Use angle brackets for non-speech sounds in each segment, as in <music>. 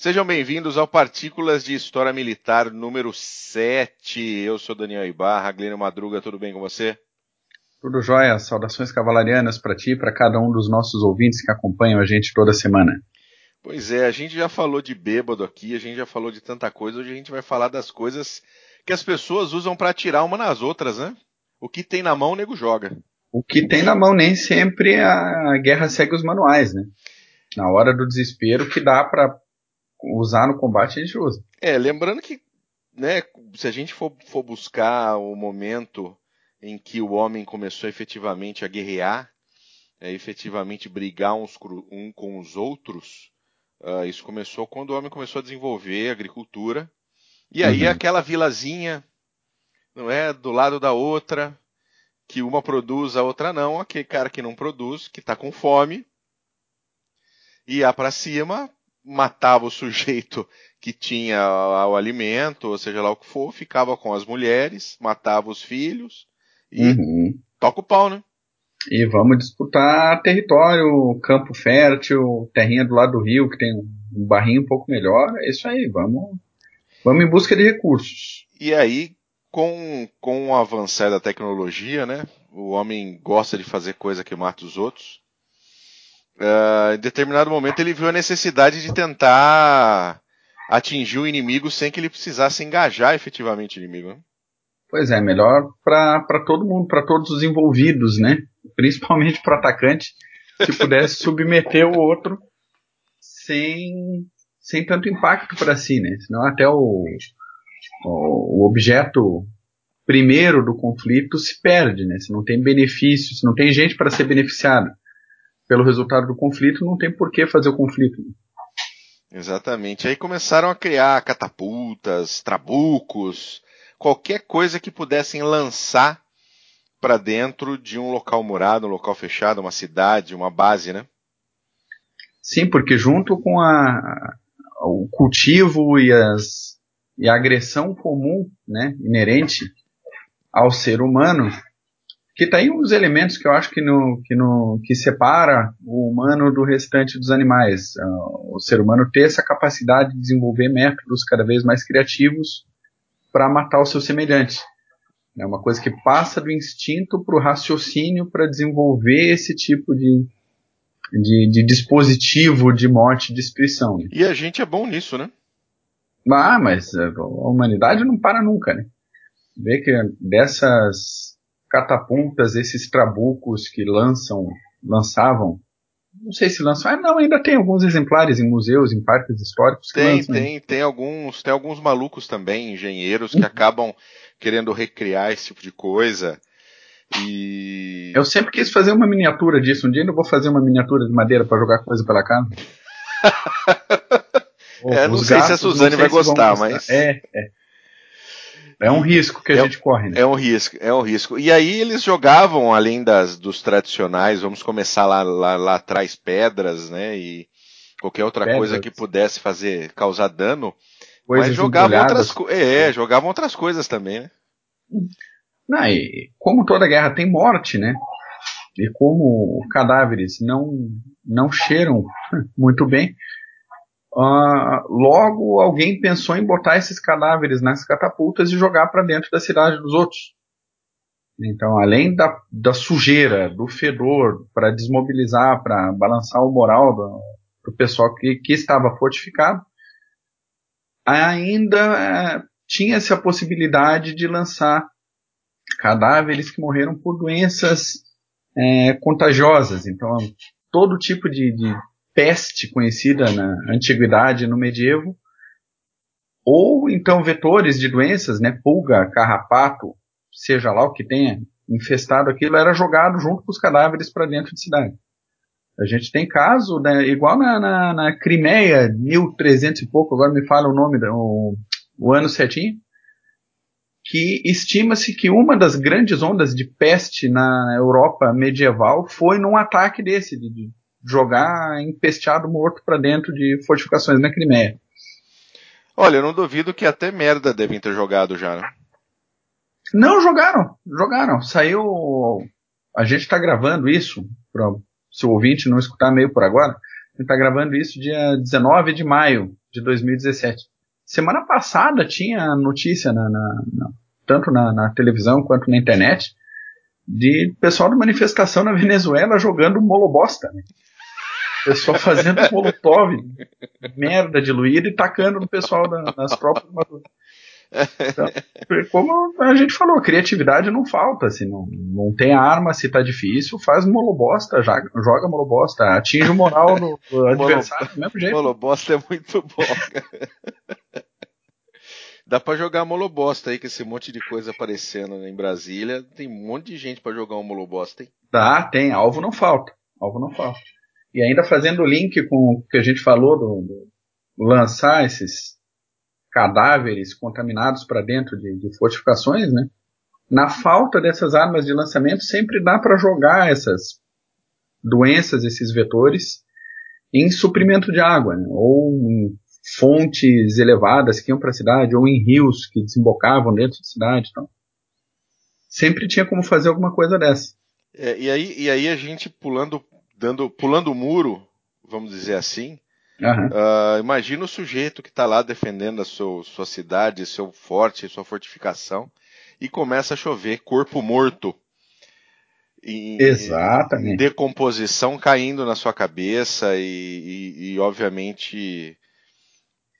Sejam bem-vindos ao Partículas de História Militar número 7. Eu sou Daniel Ibarra, Glênio Madruga, tudo bem com você? Tudo jóia, saudações cavalarianas para ti e para cada um dos nossos ouvintes que acompanham a gente toda semana. Pois é, a gente já falou de bêbado aqui, a gente já falou de tanta coisa, hoje a gente vai falar das coisas que as pessoas usam para atirar uma nas outras, né? O que tem na mão, o nego joga. O que tem na mão nem sempre a guerra segue os manuais, né? Na hora do desespero, que dá para usar no combate a gente usa. É, lembrando que, né, se a gente for, for buscar o momento em que o homem começou efetivamente a guerrear, é, efetivamente brigar uns um com os outros, uh, isso começou quando o homem começou a desenvolver a agricultura. E aí uhum. aquela vilazinha, não é, do lado da outra, que uma produz, a outra não, aquele cara que não produz, que está com fome, ia para cima matava o sujeito que tinha o alimento, ou seja lá o que for, ficava com as mulheres, matava os filhos e uhum. toca o pau, né? E vamos disputar território, campo fértil, terrinha do lado do rio que tem um barrinho um pouco melhor. É isso aí, vamos, vamos em busca de recursos. E aí, com, com o avançar da tecnologia, né? O homem gosta de fazer coisa que mata os outros. Uh, em determinado momento ele viu a necessidade de tentar atingir o inimigo sem que ele precisasse engajar efetivamente o inimigo. Né? Pois é, melhor para todo mundo, para todos os envolvidos, né? Principalmente para o atacante, se pudesse <laughs> submeter o outro sem, sem tanto impacto para si, né? Senão até o, o, o objeto primeiro do conflito se perde, né? Se não tem benefício, se não tem gente para ser beneficiada pelo resultado do conflito, não tem por que fazer o conflito. Exatamente. Aí começaram a criar catapultas, trabucos, qualquer coisa que pudessem lançar para dentro de um local murado, um local fechado, uma cidade, uma base, né? Sim, porque junto com a, o cultivo e, as, e a agressão comum, né, inerente ao ser humano, que tá aí um dos elementos que eu acho que, no, que, no, que separa o humano do restante dos animais. Uh, o ser humano ter essa capacidade de desenvolver métodos cada vez mais criativos para matar o seu semelhante. É uma coisa que passa do instinto para o raciocínio para desenvolver esse tipo de, de, de, dispositivo de morte de expressão. Né? E a gente é bom nisso, né? Ah, mas a humanidade não para nunca, né? Vê que dessas catapultas, esses trabucos que lançam, lançavam, não sei se lançam, ah não, ainda tem alguns exemplares em museus, em parques históricos. tem, lançam, tem, né? tem alguns, tem alguns malucos também, engenheiros, que uhum. acabam querendo recriar esse tipo de coisa. E. Eu sempre quis fazer uma miniatura disso. Um dia eu vou fazer uma miniatura de madeira para jogar coisa pela casa. <laughs> é, não sei gatos, se a Suzane vai gostar, mas. É, é. É um risco que a é, gente corre. Né? É um risco, é um risco. E aí eles jogavam, além das, dos tradicionais, vamos começar lá, lá, lá atrás, pedras, né? E qualquer outra pedras. coisa que pudesse fazer, causar dano. Coisas mas jogavam outras, é, jogavam outras coisas também, né? Não, e como toda guerra tem morte, né? E como cadáveres não, não cheiram <laughs> muito bem, Uh, logo, alguém pensou em botar esses cadáveres nas catapultas e jogar para dentro da cidade dos outros. Então, além da, da sujeira, do fedor, para desmobilizar, para balançar o moral do, do pessoal que, que, estava fortificado, ainda é, tinha-se a possibilidade de lançar cadáveres que morreram por doenças é, contagiosas. Então, todo tipo de, de peste conhecida na antiguidade no medievo, ou então vetores de doenças, né, pulga, carrapato, seja lá o que tenha infestado aquilo, era jogado junto com os cadáveres para dentro de cidade. A gente tem caso, né, igual na, na, na Crimeia, 1300 e pouco, agora me fala o nome, o, o ano certinho, que estima-se que uma das grandes ondas de peste na Europa medieval foi num ataque desse, de, jogar empesteado morto para dentro de fortificações na Crimeia. Olha, eu não duvido que até merda devem ter jogado já, né? Não, jogaram, jogaram. Saiu. A gente está gravando isso, para se o ouvinte não escutar meio por agora, a gente está gravando isso dia 19 de maio. de 2017. Semana passada tinha notícia na, na, na tanto na, na, televisão quanto na internet de pessoal de manifestação na Venezuela jogando molobosta. Né? Pessoal fazendo molotov, merda diluída e tacando no pessoal da, nas próprias então, como a gente falou, criatividade não falta, assim, não, não tem arma se tá difícil, faz molobosta, joga, joga molobosta, atinge o moral do, do adversário do mesmo jeito. Molobosta é muito bom, Dá pra jogar molobosta aí, com esse monte de coisa aparecendo em Brasília. Tem um monte de gente para jogar um molobosta, hein? Dá, tem. Alvo não falta. Alvo não falta. E ainda fazendo o link com o que a gente falou do, do lançar esses cadáveres contaminados para dentro de, de, fortificações, né? Na falta dessas armas de lançamento, sempre dá para jogar essas doenças, esses vetores, em suprimento de água, né? ou em fontes elevadas que iam para a cidade, ou em rios que desembocavam dentro da cidade. Então, sempre tinha como fazer alguma coisa dessa. É, e, aí, e aí a gente pulando, dando, pulando o muro, vamos dizer assim, Uhum. Uh, imagina o sujeito que está lá defendendo a sua, sua cidade, seu forte, sua fortificação, e começa a chover corpo morto. Em, Exatamente. Em decomposição caindo na sua cabeça e, e, e obviamente.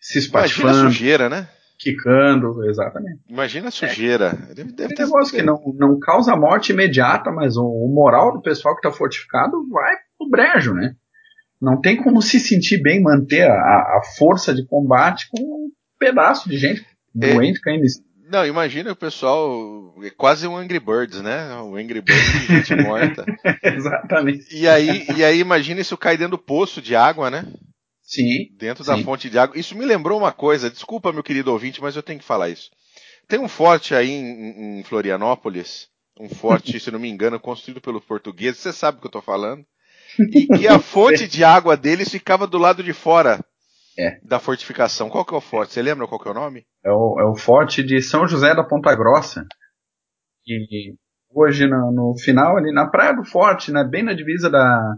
Se espatifando. Imagina a sujeira, né? Quicando, exatamente. Imagina a sujeira. É. Deve, deve ter negócio que não, não causa morte imediata, mas o, o moral do pessoal que está fortificado vai pro brejo, né? Não tem como se sentir bem manter a, a força de combate com um pedaço de gente é, doente caindo não, imagina o pessoal, é quase um Angry Birds, né? O Angry Birds de gente <laughs> morta. Exatamente. E aí, e aí imagina isso cair dentro do poço de água, né? Sim. Dentro sim. da fonte de água. Isso me lembrou uma coisa, desculpa meu querido ouvinte, mas eu tenho que falar isso. Tem um forte aí em, em Florianópolis, um forte, <laughs> se não me engano, construído pelos portugueses, você sabe o que eu tô falando? E que a <laughs> fonte de água deles ficava do lado de fora é. da fortificação. Qual que é o forte? Você lembra qual que é o nome? É o, é o forte de São José da Ponta Grossa. E hoje no, no final ali na Praia do Forte, né, bem na divisa da,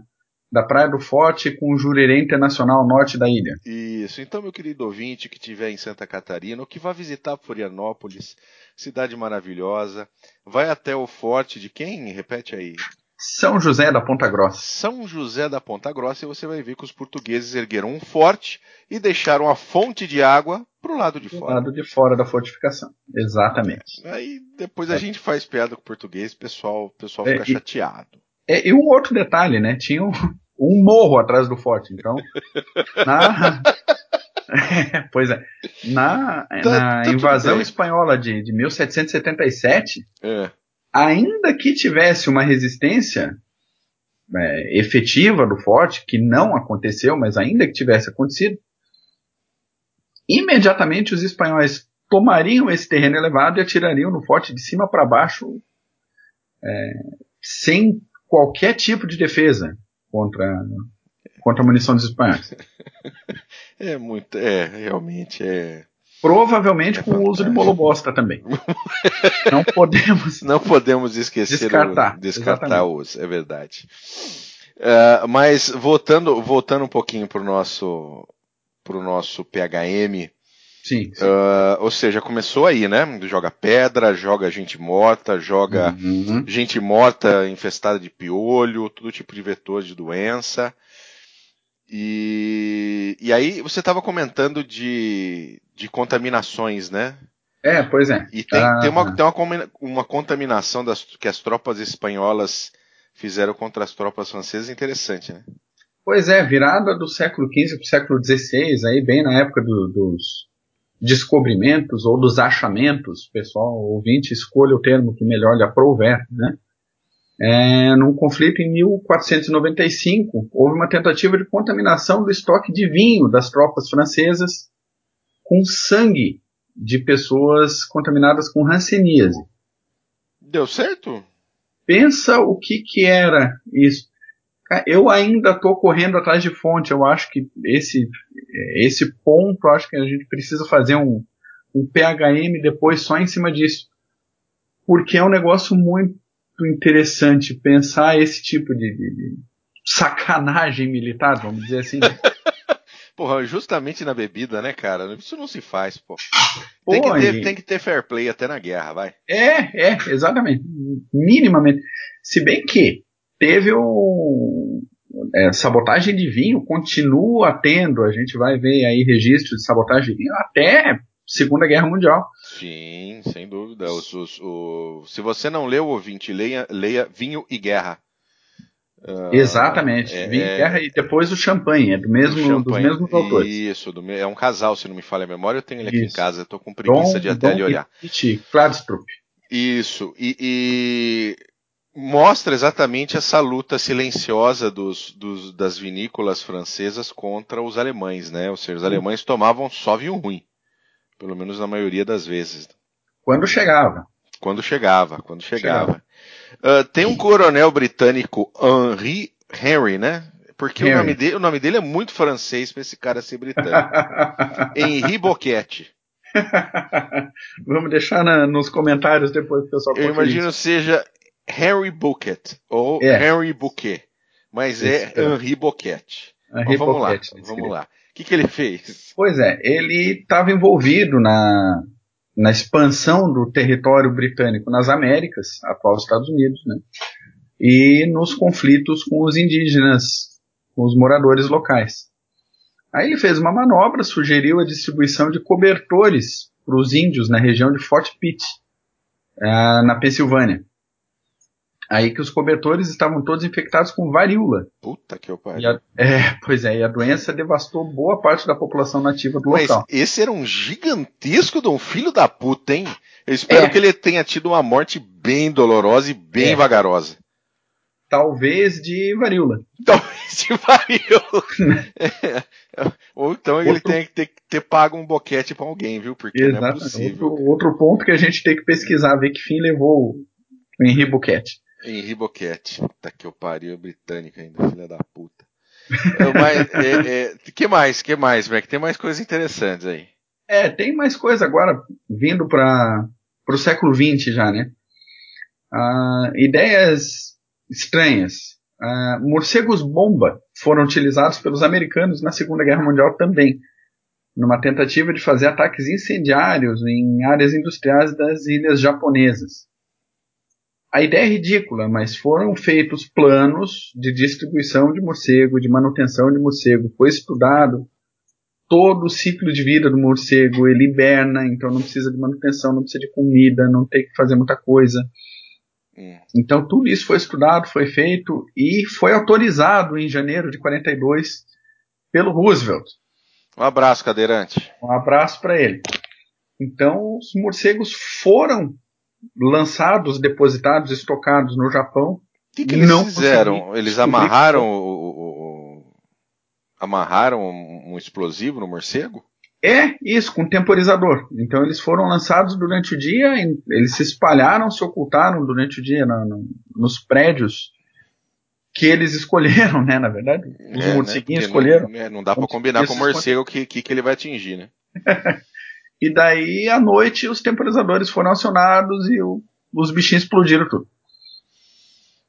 da Praia do Forte com o Jurerê Internacional Norte da ilha. Isso. Então, meu querido ouvinte que estiver em Santa Catarina ou que vá visitar Florianópolis, cidade maravilhosa, vai até o forte de quem? Repete aí. São José da Ponta Grossa. São José da Ponta Grossa e você vai ver que os portugueses ergueram um forte e deixaram a fonte de água pro lado de fora. lado de fora da fortificação. Exatamente. Aí depois a é. gente faz piada com o português, o pessoal, pessoal fica é, chateado. É, e um outro detalhe, né? Tinha um, um morro atrás do forte, então. <laughs> na, <laughs> pois é. Na, tá, na tá invasão espanhola de, de 1777, é ainda que tivesse uma resistência é, efetiva do forte, que não aconteceu, mas ainda que tivesse acontecido, imediatamente os espanhóis tomariam esse terreno elevado e atirariam no forte de cima para baixo, é, sem qualquer tipo de defesa contra, contra a munição dos espanhóis. <laughs> É muito, é, realmente é Provavelmente com o uso de bolobosta também. <laughs> não podemos. Não podemos esquecer descartar, o, descartar o uso, é verdade. Uh, mas voltando, voltando um pouquinho para o nosso, pro nosso PHM. Sim. sim. Uh, ou seja, começou aí, né? Joga pedra, joga gente morta, joga uhum. gente morta infestada de piolho, todo tipo de vetor de doença. E, e aí você estava comentando de, de contaminações, né? É, pois é. E tem, ah. tem, uma, tem uma, uma contaminação das, que as tropas espanholas fizeram contra as tropas francesas interessante, né? Pois é, virada do século XV para o século XVI, aí bem na época do, dos descobrimentos ou dos achamentos, pessoal ouvinte escolha o termo que melhor lhe aprouver, né? É, num conflito em 1495, houve uma tentativa de contaminação do estoque de vinho das tropas francesas com sangue de pessoas contaminadas com hanseníase. Deu certo? Pensa o que, que era isso. Eu ainda estou correndo atrás de fonte. Eu acho que esse, esse ponto, acho que a gente precisa fazer um, um PHM depois só em cima disso. Porque é um negócio muito interessante pensar esse tipo de, de, sacanagem militar, vamos dizer assim. <laughs> Porra, justamente na bebida, né, cara? Isso não se faz, pô. Tem, pô, que, ter, tem que ter fair play até na guerra, vai. É, é, exatamente. Minimamente. Se bem que teve o. É, sabotagem de vinho continua tendo, a gente vai ver aí registros de sabotagem de vinho até Segunda Guerra Mundial. Sim, sem dúvida. Os, os, o, se você não leu, ouvinte, leia, leia Vinho e Guerra. Uh, Exatamente. É, Vinho e Guerra e depois o Champanhe, é do mesmo, do dos mesmos autores. Isso, do, é um casal, se não me falha a memória, eu tenho ele aqui Isso. em casa, eu tô com preguiça Dom, de até Dom olhar. Kladstrup. Isso, e, e, mostra exatamente essa luta silenciosa dos, dos, das vinícolas francesas contra os alemães, né? Ou seja, os alemães tomavam só vinho ruim. Pelo menos na maioria das vezes. Quando chegava. Quando chegava, quando chegava. chegava. Uh, tem um coronel britânico, Henry Henry, né? Porque o nome, dele, o nome dele é muito francês para esse cara ser britânico. <laughs> Henri Boquete. <laughs> Vamos deixar na, nos comentários depois o pessoal Eu imagino isso. seja Henry Bucket ou é. Henry Bouquet, mas é, é Henri Boquete. Henri vamos Boquete, lá, vamos lá. O que, que ele fez? Pois é, ele estava envolvido na, na expansão do território britânico nas Américas, atual Estados Unidos, né? e nos conflitos com os indígenas, com os moradores locais. Aí ele fez uma manobra, sugeriu a distribuição de cobertores para os índios na região de Fort Pitt, uh, na Pensilvânia. Aí que os cobertores estavam todos infectados com varíola. Puta que pariu. É, pois é, e a doença devastou boa parte da população nativa do Mas local. Esse era um gigantesco de um filho da puta, hein? Eu espero é. que ele tenha tido uma morte bem dolorosa e bem é. vagarosa. Talvez de varíola. <laughs> Talvez de varíola. <laughs> Ou então outro... ele tenha que ter, ter pago um boquete para alguém, viu? Porque Exato. não é possível. Outro, outro, ponto que a gente tem que pesquisar, ver que fim levou o Henri Boquete. Henri Boquete. Tá que eu pariu, britânica ainda, filha da puta. Mas, é, é, que mais? Que mais, Mac? Tem mais coisas interessantes aí. É, tem mais coisa agora vindo para o século XX já, né? Ah, ideias estranhas. Ah, morcegos bomba foram utilizados pelos americanos na Segunda Guerra Mundial também, numa tentativa de fazer ataques incendiários em áreas industriais das ilhas japonesas. A ideia é ridícula, mas foram feitos planos de distribuição de morcego, de manutenção de morcego. Foi estudado todo o ciclo de vida do morcego. Ele hiberna, então não precisa de manutenção, não precisa de comida, não tem que fazer muita coisa. Hum. Então tudo isso foi estudado, foi feito e foi autorizado em janeiro de 42 pelo Roosevelt. Um abraço, cadeirante. Um abraço para ele. Então os morcegos foram lançados, depositados, estocados no Japão. O que, que eles não fizeram? Eles amarraram o, o, amarraram um explosivo no morcego? É, isso, com temporizador. Então eles foram lançados durante o dia, eles se espalharam, se ocultaram durante o dia na, no, nos prédios que eles escolheram, né, na verdade. Os é, morceguinhos né? escolheram. Não, é, não dá para combinar com o morcego o que, que, que ele vai atingir, né? <laughs> E daí, à noite, os temporizadores foram acionados e o, os bichinhos explodiram tudo.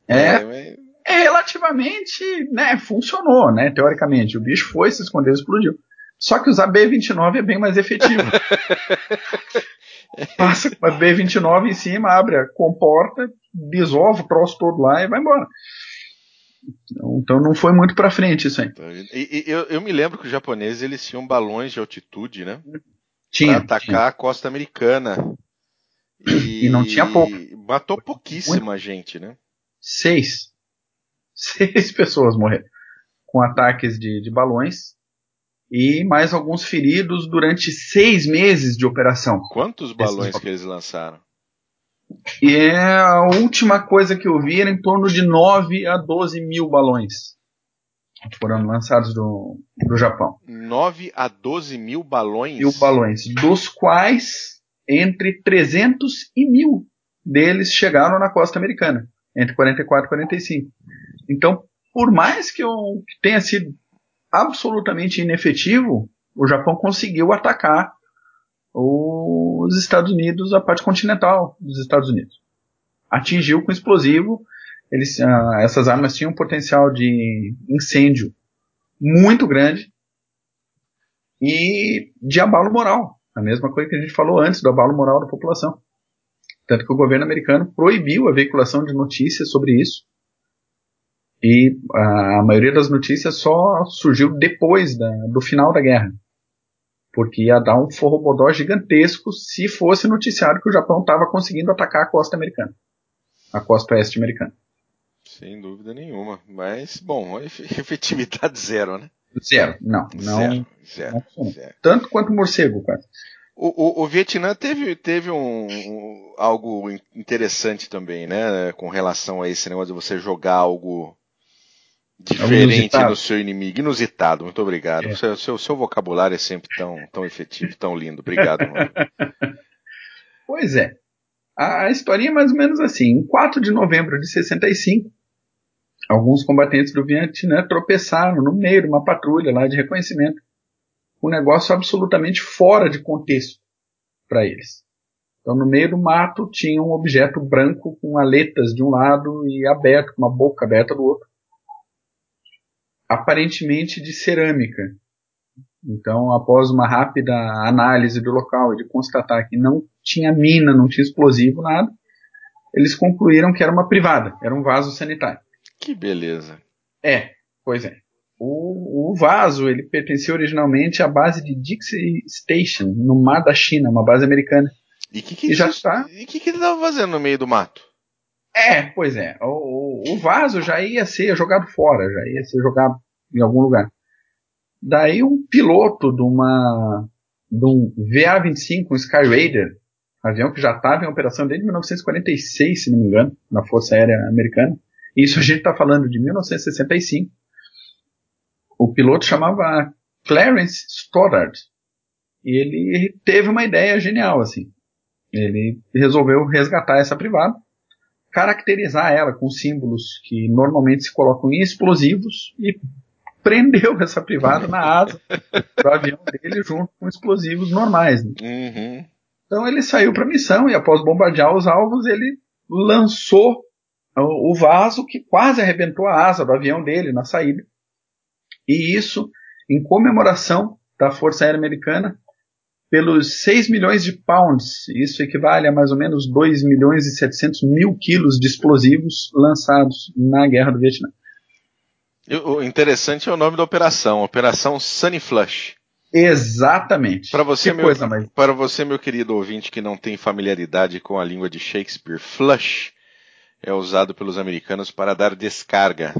É, é, é, relativamente, né, funcionou, né, teoricamente. O bicho foi, se escondeu e explodiu. Só que usar B29 é bem mais efetivo. <laughs> Passa com a B29 em cima, abre a comporta, desova o troço todo lá e vai embora. Então, então não foi muito para frente isso aí. E, e, eu, eu, me lembro que os japoneses eles tinham balões de altitude, né? Tinha. Pra atacar tinha. a costa americana. E, e, não tinha pouco. Matou pouquíssima Muito. gente, né? Seis. <laughs> Seis pessoas morreram. Com ataques de, de balões. E mais alguns feridos durante seis meses de operação. Quantos balões que eles lançaram? E é a última coisa que eu vi era em torno de 9 a 12 mil balões foram lançados do, do Japão. 9 a 12 mil balões? Mil balões, dos quais entre 300 e mil deles chegaram na costa americana, entre 44 e 45. Então, por mais que, eu, que tenha sido absolutamente inefetivo, o Japão conseguiu atacar os Estados Unidos, a parte continental dos Estados Unidos. Atingiu com explosivo eles, uh, essas armas tinham um potencial de incêndio muito grande e de abalo moral. A mesma coisa que a gente falou antes do abalo moral da população. Tanto que o governo americano proibiu a veiculação de notícias sobre isso. E a maioria das notícias só surgiu depois da, do final da guerra. Porque ia dar um forrobodó gigantesco se fosse noticiado que o Japão estava conseguindo atacar a costa americana. A costa oeste americana. Sem dúvida nenhuma. Mas, bom, <laughs> efetividade zero, né? Zero. Não. não zero. Zero. Não zero. Tanto quanto morcego, quase. O, o, o, Vietnã teve, teve um, um, algo interessante também, né? Com relação a esse negócio de você jogar algo diferente no seu inimigo. Inusitado, muito obrigado. É. Seu, seu, seu, vocabulário é sempre tão, tão efetivo, tão lindo. Obrigado, mano. <laughs> pois é. A, a historinha é mais ou menos assim. Em 4 de novembro de 65, alguns combatentes do Vietnã tropeçaram no meio de uma patrulha lá de reconhecimento um negócio absolutamente fora de contexto para eles. Então, no meio do mato tinha um objeto branco com aletas de um lado e aberto, com uma boca aberta do outro. Aparentemente de cerâmica. Então, após uma rápida análise do local e de constatar que não tinha mina, não tinha explosivo, nada, eles concluíram que era uma privada, era um vaso sanitário. Que beleza. É, pois é. O, o, vaso ele pertencia originalmente à base de Dixie Station, no mar da China, uma base americana. E que que e já está. E o que, que ele estava fazendo no meio do mato? É, pois é. O, o, o, vaso já ia ser jogado fora, já ia ser jogado em algum lugar. Daí um piloto de uma de um VA-25, um Sky Raider, avião que já estava em operação desde 1946, se não me engano, na Força Aérea Americana. Isso a gente está falando de 1965 o piloto chamava Clarence Stoddard. E ele teve uma ideia genial, assim. Ele resolveu resgatar essa privada, caracterizar ela com símbolos que normalmente se colocam em explosivos e prendeu <laughs> essa privada na asa do avião dele junto com explosivos normais. Né? Uhum. Então ele saiu para a missão e após bombardear os alvos ele lançou o vaso que quase arrebentou a asa do avião dele na saída e isso em comemoração da Força Aérea Americana pelos 6 milhões de pounds, isso equivale a mais ou menos 2 milhões e 700 mil quilos de explosivos lançados na Guerra do Vietnã. O interessante é o nome da operação, Operação Sunny Flush. Exatamente. Para você, meu, para você, meu querido ouvinte que não tem familiaridade com a língua de Shakespeare, flush é usado pelos americanos para dar descarga.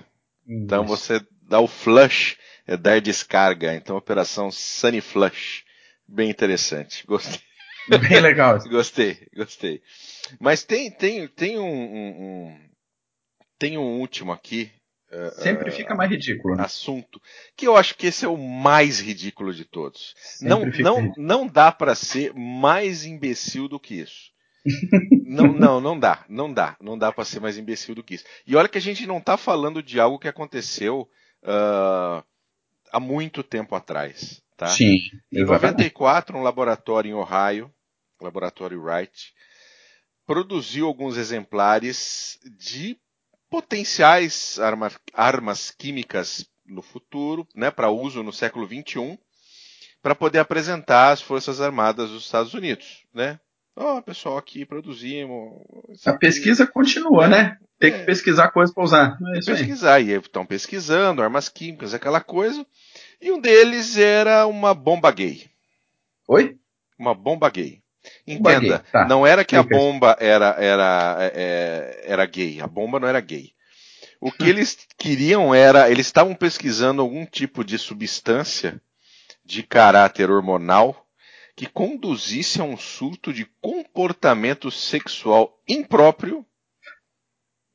Então você dá o flush, é dar descarga. Então, operação Sunny Flush. Bem interessante. Gostei. Bem legal. <laughs> gostei, gostei. Mas tem, tem, tem um, um, um tem um último aqui. Uh, Sempre fica mais ridículo. Né? Assunto que eu acho que esse é o mais ridículo de todos. não, não, não dá para ser mais imbecil do que isso. Não, não, não dá, não dá, não dá para ser mais imbecil do que isso. E olha que a gente não tá falando de algo que aconteceu uh, há muito tempo atrás. Tá? Sim. Em 94, um laboratório em Ohio, laboratório Wright, produziu alguns exemplares de potenciais arma, armas químicas no futuro, né, para uso no século 21, para poder apresentar às Forças Armadas dos Estados Unidos, né? Ó, oh, pessoal, aqui produzimos. A pesquisa continua, é, né? Tem é. que pesquisar coisas para usar. É pesquisar, aí. e estão pesquisando armas químicas, aquela coisa. E um deles era uma bomba gay. Oi? Uma bomba gay. Entenda, gay. Tá. não era que a bomba era, era, é, é, era gay, a bomba não era gay. O que <laughs> eles queriam era, eles estavam pesquisando algum tipo de substância de caráter hormonal que conduzisse a um surto de comportamento sexual impróprio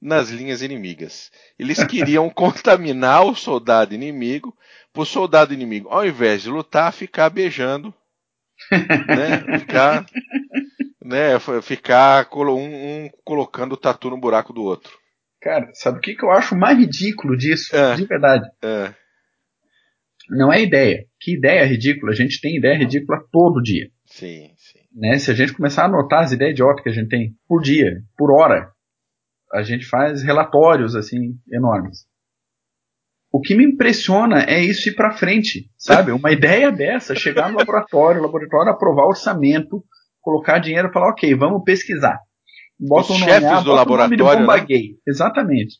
nas linhas inimigas. Eles <laughs> queriam contaminar o soldado inimigo, para o soldado inimigo, ao invés de lutar, ficar beijando, né? Ficar, né? Ficar um, um colocando o tatu no buraco do outro. Cara, sabe o que, que eu acho mais ridículo disso? É, de verdade. É. Não é ideia. Que ideia ridícula? A gente tem ideia ridícula todo dia. Sim, sim. Né? Se a gente começar a anotar as ideias idiotas que a gente tem por dia, por hora, a gente faz relatórios assim enormes. o que me impressiona é isso ir para frente, sabe? Uma ideia dessa, chegar no laboratório, o laboratório aprovar orçamento, colocar dinheiro e falar, ok, vamos pesquisar. Bota Os um chefes nome, do laboratório, né? Exatamente.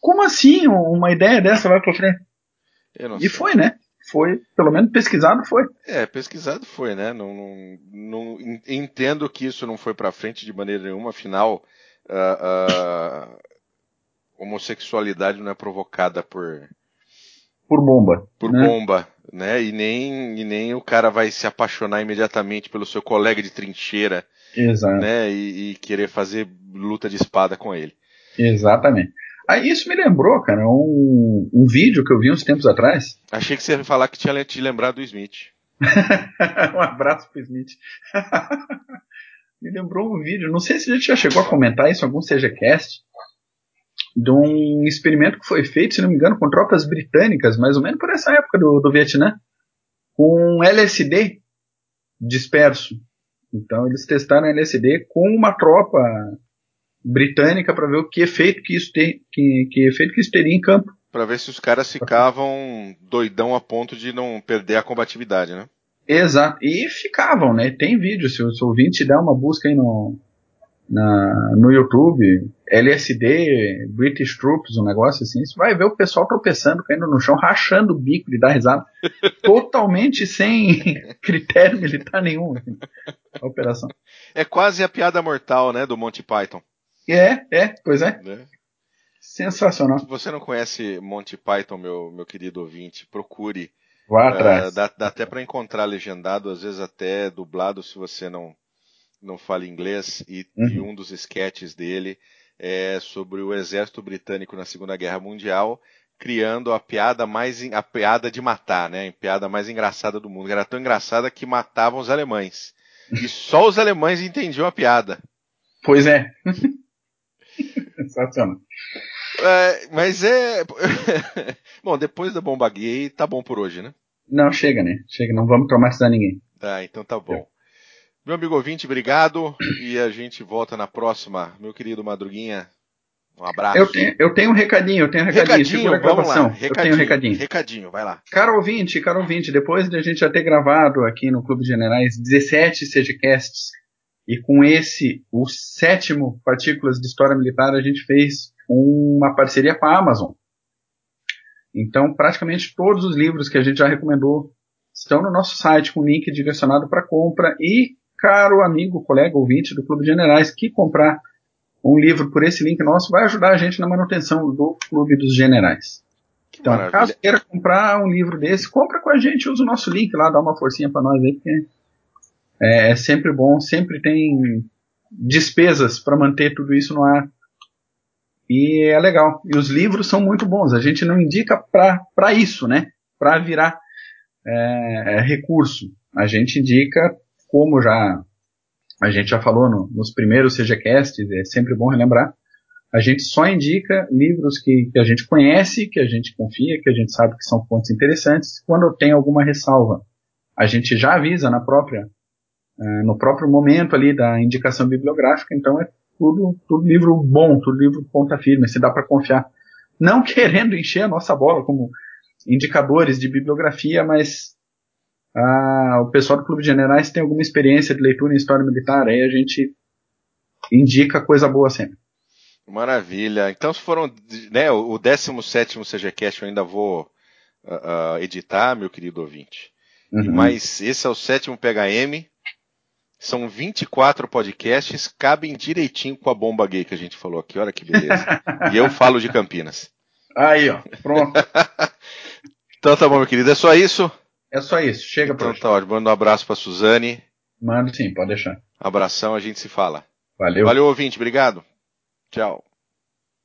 Como assim uma ideia dessa vai para frente? E foi, né? Foi, pelo menos pesquisado foi. É, pesquisado foi, né? Não, não, não entendo que isso não foi para frente de maneira nenhuma, afinal, uh, homossexualidade não é provocada por por bomba, por né? bomba, né? E nem e nem o cara vai se apaixonar imediatamente pelo seu colega de trincheira, Exato. né? E, e querer fazer luta de espada com ele. Exatamente. Aí isso me lembrou, cara, um, um vídeo que eu vi uns tempos atrás. <laughs> Achei que você ia falar que tinha te lembrado do Smith. um abraço pro Smith. <laughs> me lembrou um vídeo, não sei se a gente já chegou a comentar isso em algum CGCast, de um experimento que foi feito, se não me engano, com tropas britânicas, mais ou menos por essa época do, do Vietnã, com LSD disperso. Então eles testaram LSD com uma tropa britânica para ver o que efeito que isso tem, que, que efeito que isso teria em campo. Para ver se os caras ficavam doidão a ponto de não perder a combatividade, né? Exato. E ficavam, né? Tem vídeo, se o, ouvinte der uma busca aí no, na, no YouTube, LSD, British Troops, um negócio assim, você vai ver o pessoal tropeçando, caindo no chão, rachando o bico de dar risada, <laughs> totalmente sem <laughs> critério militar nenhum, assim, a operação. É quase a piada mortal, né, do Monty Python. É, é, pois é. é. Sensacional. Se você não conhece Monty Python, meu, meu querido ouvinte, procure. Vá atrás. Uh, dá, dá até para encontrar legendado, às vezes até dublado, se você não não fala inglês, e, uhum. e um dos esquetes dele é sobre o exército britânico na Segunda Guerra Mundial, criando a piada mais a piada de matar, né? A piada mais engraçada do mundo. Era tão engraçada que matavam os alemães. E <laughs> só os alemães entendiam a piada. Pois é. Sensacional. É, mas é. <laughs> bom, depois da bomba gay, tá bom por hoje, né? Não, chega, né? Chega, não vamos traumatizar ninguém. Tá, então tá bom. Meu amigo ouvinte, obrigado. E a gente volta na próxima. Meu querido Madruguinha, um abraço. Eu tenho, eu tenho um recadinho, eu tenho um recadinho. recadinho Segura a gravação. Recadinho, eu tenho um recadinho. Recadinho, vai lá. Caro ouvinte, caro ouvinte, depois de a gente já ter gravado aqui no Clube de Generais 17 CGCasts, e com esse, o sétimo Partículas de História Militar, a gente fez uma parceria com a Amazon. Então, praticamente todos os livros que a gente já recomendou estão no nosso site com link direcionado para compra e caro amigo, colega, ouvinte do Clube de Generais, que comprar um livro por esse link nosso vai ajudar a gente na manutenção do Clube dos Generais. Então, maravilha. caso queira comprar um livro desse, compra com a gente, usa o nosso link lá, dá uma forcinha para nós aí, porque é, é sempre bom, sempre tem despesas para manter tudo isso no ar. E é legal. E os livros são muito bons. A gente não indica para isso, né? Para virar é, recurso. A gente indica como já a gente já falou no, nos primeiros CGCasts, é sempre bom relembrar, a gente só indica livros que, que, a gente conhece, que a gente confia, que a gente sabe que são fontes interessantes. Quando tem alguma ressalva, a gente já avisa na própria, uh, no próprio momento ali da indicação bibliográfica. Então é tudo, tudo livro bom, tudo livro ponta firme, se dá para confiar. Não <laughs> querendo encher a nossa bola como indicadores de bibliografia, mas ah, o pessoal do Clube de Generais tem alguma experiência de leitura em história militar, aí a gente indica coisa boa sempre. Maravilha. Então, se foram, né, o 17 CGCast eu ainda vou uh, editar, meu querido ouvinte. Uhum. Mas esse é o sétimo PHM. São 24 podcasts, cabem direitinho com a bomba gay que a gente falou aqui. Olha que beleza. <laughs> e eu falo de Campinas. Aí, ó. Pronto. <laughs> então tá bom, meu querido. É só isso. É só isso. Chega então, hoje. Tá ótimo. Manda um abraço pra Suzane. Mando sim, pode deixar. Abração, a gente se fala. Valeu. Valeu, ouvinte. Obrigado. Tchau.